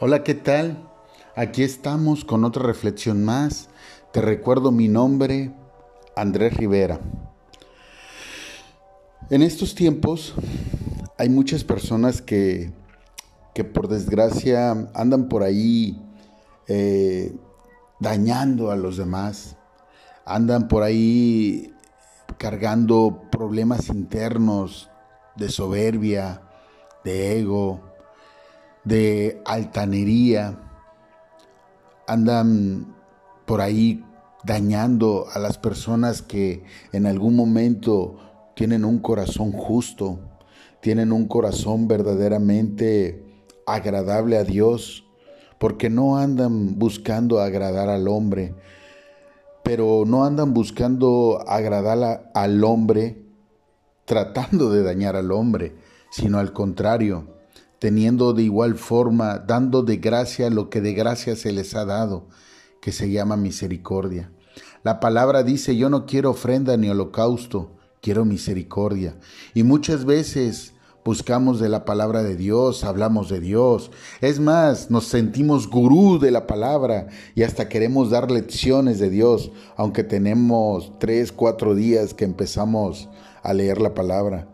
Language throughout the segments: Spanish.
Hola, ¿qué tal? Aquí estamos con otra reflexión más. Te recuerdo mi nombre, Andrés Rivera. En estos tiempos hay muchas personas que, que por desgracia andan por ahí eh, dañando a los demás, andan por ahí cargando problemas internos de soberbia, de ego, de altanería, andan por ahí dañando a las personas que en algún momento tienen un corazón justo, tienen un corazón verdaderamente agradable a Dios, porque no andan buscando agradar al hombre, pero no andan buscando agradar al hombre tratando de dañar al hombre, sino al contrario, teniendo de igual forma, dando de gracia lo que de gracia se les ha dado, que se llama misericordia. La palabra dice, yo no quiero ofrenda ni holocausto, quiero misericordia. Y muchas veces buscamos de la palabra de Dios, hablamos de Dios. Es más, nos sentimos gurú de la palabra y hasta queremos dar lecciones de Dios, aunque tenemos tres, cuatro días que empezamos a leer la palabra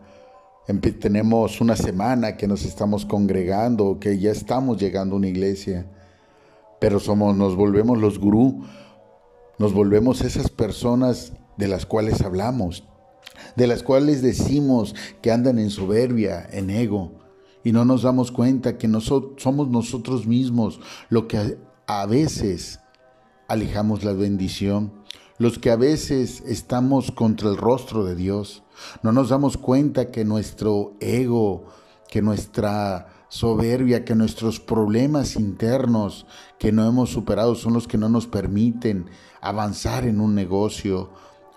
tenemos una semana que nos estamos congregando, que ya estamos llegando a una iglesia, pero somos, nos volvemos los gurú, nos volvemos esas personas de las cuales hablamos, de las cuales decimos que andan en soberbia, en ego, y no nos damos cuenta que somos nosotros mismos lo que a veces alejamos la bendición, los que a veces estamos contra el rostro de Dios. No nos damos cuenta que nuestro ego, que nuestra soberbia, que nuestros problemas internos que no hemos superado son los que no nos permiten avanzar en un negocio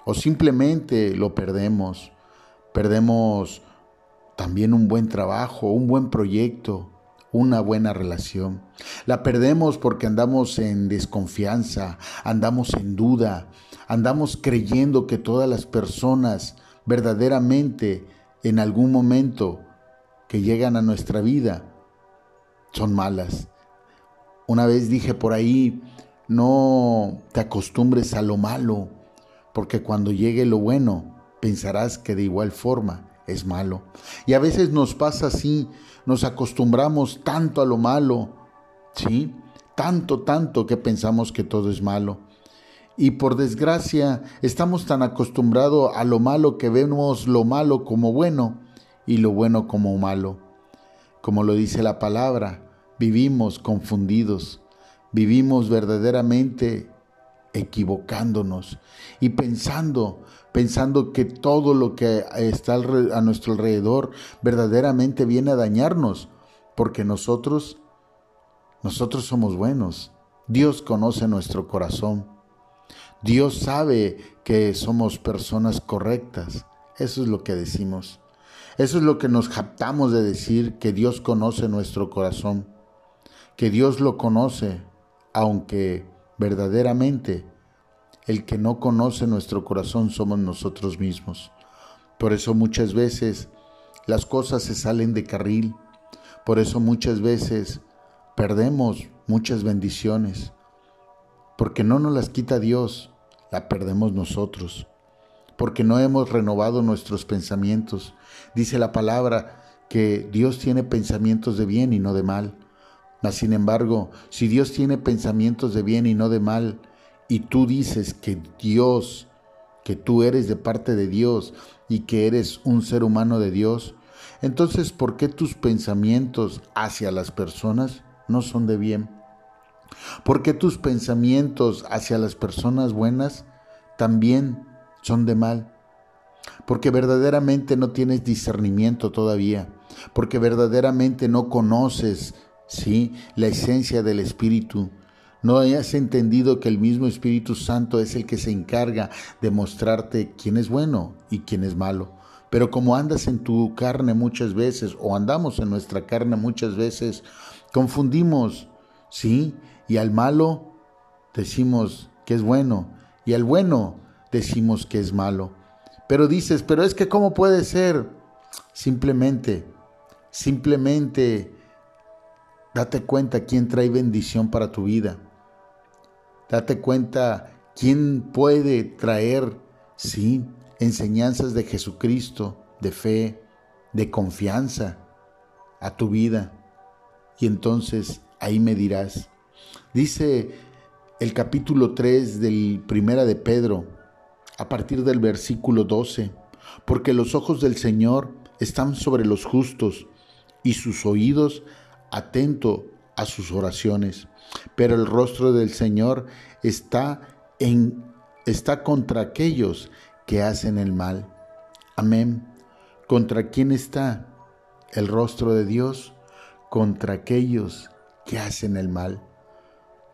o simplemente lo perdemos. Perdemos también un buen trabajo, un buen proyecto, una buena relación. La perdemos porque andamos en desconfianza, andamos en duda, andamos creyendo que todas las personas verdaderamente en algún momento que llegan a nuestra vida son malas. Una vez dije por ahí, no te acostumbres a lo malo, porque cuando llegue lo bueno, pensarás que de igual forma es malo. Y a veces nos pasa así, nos acostumbramos tanto a lo malo, ¿sí? Tanto, tanto que pensamos que todo es malo. Y por desgracia estamos tan acostumbrados a lo malo que vemos lo malo como bueno y lo bueno como malo. Como lo dice la palabra, vivimos confundidos, vivimos verdaderamente equivocándonos y pensando, pensando que todo lo que está a nuestro alrededor verdaderamente viene a dañarnos, porque nosotros, nosotros somos buenos. Dios conoce nuestro corazón. Dios sabe que somos personas correctas. Eso es lo que decimos. Eso es lo que nos japtamos de decir, que Dios conoce nuestro corazón, que Dios lo conoce, aunque verdaderamente el que no conoce nuestro corazón somos nosotros mismos. Por eso muchas veces las cosas se salen de carril, por eso muchas veces perdemos muchas bendiciones, porque no nos las quita Dios, la perdemos nosotros, porque no hemos renovado nuestros pensamientos. Dice la palabra que Dios tiene pensamientos de bien y no de mal. Mas sin embargo, si Dios tiene pensamientos de bien y no de mal, y tú dices que Dios, que tú eres de parte de Dios y que eres un ser humano de Dios, entonces ¿por qué tus pensamientos hacia las personas no son de bien? ¿Por qué tus pensamientos hacia las personas buenas también son de mal? Porque verdaderamente no tienes discernimiento todavía, porque verdaderamente no conoces, ¿sí? la esencia del espíritu. No hayas entendido que el mismo Espíritu Santo es el que se encarga de mostrarte quién es bueno y quién es malo. Pero como andas en tu carne muchas veces, o andamos en nuestra carne muchas veces, confundimos, ¿sí? Y al malo decimos que es bueno. Y al bueno decimos que es malo. Pero dices, pero es que ¿cómo puede ser? Simplemente, simplemente Date cuenta quién trae bendición para tu vida. Date cuenta quién puede traer, sí, enseñanzas de Jesucristo, de fe, de confianza a tu vida. Y entonces ahí me dirás. Dice el capítulo 3 del Primera de Pedro, a partir del versículo 12, porque los ojos del Señor están sobre los justos y sus oídos atento a sus oraciones. Pero el rostro del Señor está en está contra aquellos que hacen el mal. Amén. ¿Contra quién está el rostro de Dios? Contra aquellos que hacen el mal.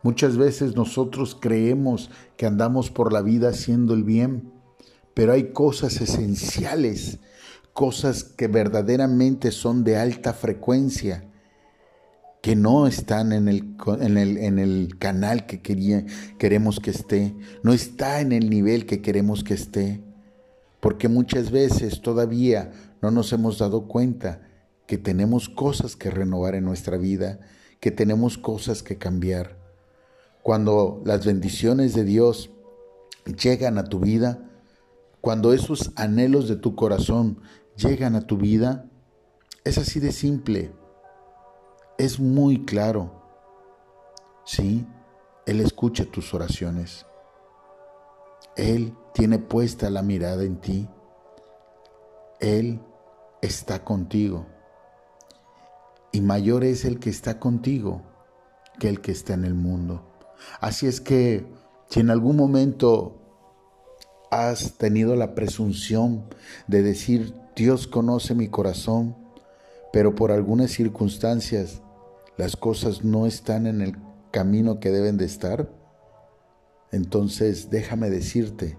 Muchas veces nosotros creemos que andamos por la vida haciendo el bien, pero hay cosas esenciales, cosas que verdaderamente son de alta frecuencia, que no están en el, en el, en el canal que queremos que esté, no está en el nivel que queremos que esté, porque muchas veces todavía no nos hemos dado cuenta que tenemos cosas que renovar en nuestra vida, que tenemos cosas que cambiar. Cuando las bendiciones de Dios llegan a tu vida, cuando esos anhelos de tu corazón llegan a tu vida, es así de simple es muy claro. Sí, Él escucha tus oraciones. Él tiene puesta la mirada en ti. Él está contigo. Y mayor es el que está contigo que el que está en el mundo. Así es que si en algún momento has tenido la presunción de decir, Dios conoce mi corazón, pero por algunas circunstancias las cosas no están en el camino que deben de estar, entonces déjame decirte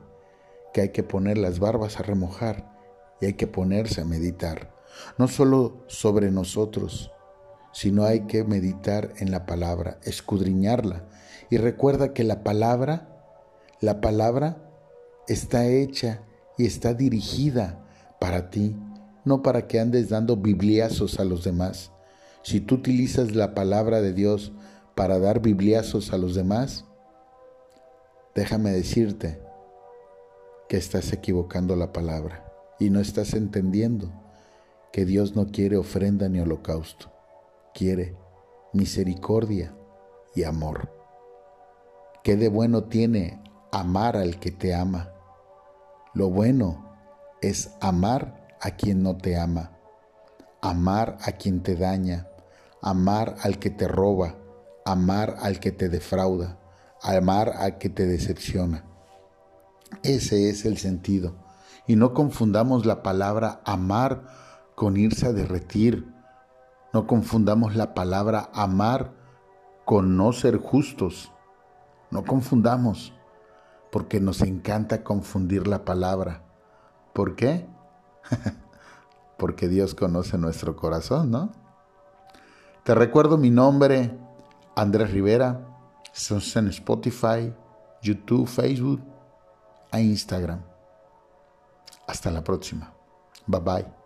que hay que poner las barbas a remojar y hay que ponerse a meditar, no solo sobre nosotros, sino hay que meditar en la palabra, escudriñarla. Y recuerda que la palabra, la palabra está hecha y está dirigida para ti, no para que andes dando bibliazos a los demás. Si tú utilizas la palabra de Dios para dar bibliazos a los demás, déjame decirte que estás equivocando la palabra y no estás entendiendo que Dios no quiere ofrenda ni holocausto, quiere misericordia y amor. ¿Qué de bueno tiene amar al que te ama? Lo bueno es amar a quien no te ama, amar a quien te daña, amar al que te roba, amar al que te defrauda, amar al que te decepciona. Ese es el sentido. Y no confundamos la palabra amar con irse a derretir. No confundamos la palabra amar con no ser justos. No confundamos, porque nos encanta confundir la palabra. ¿Por qué? porque Dios conoce nuestro corazón, ¿no? Te recuerdo mi nombre, Andrés Rivera. Estamos en Spotify, YouTube, Facebook e Instagram. Hasta la próxima. Bye bye.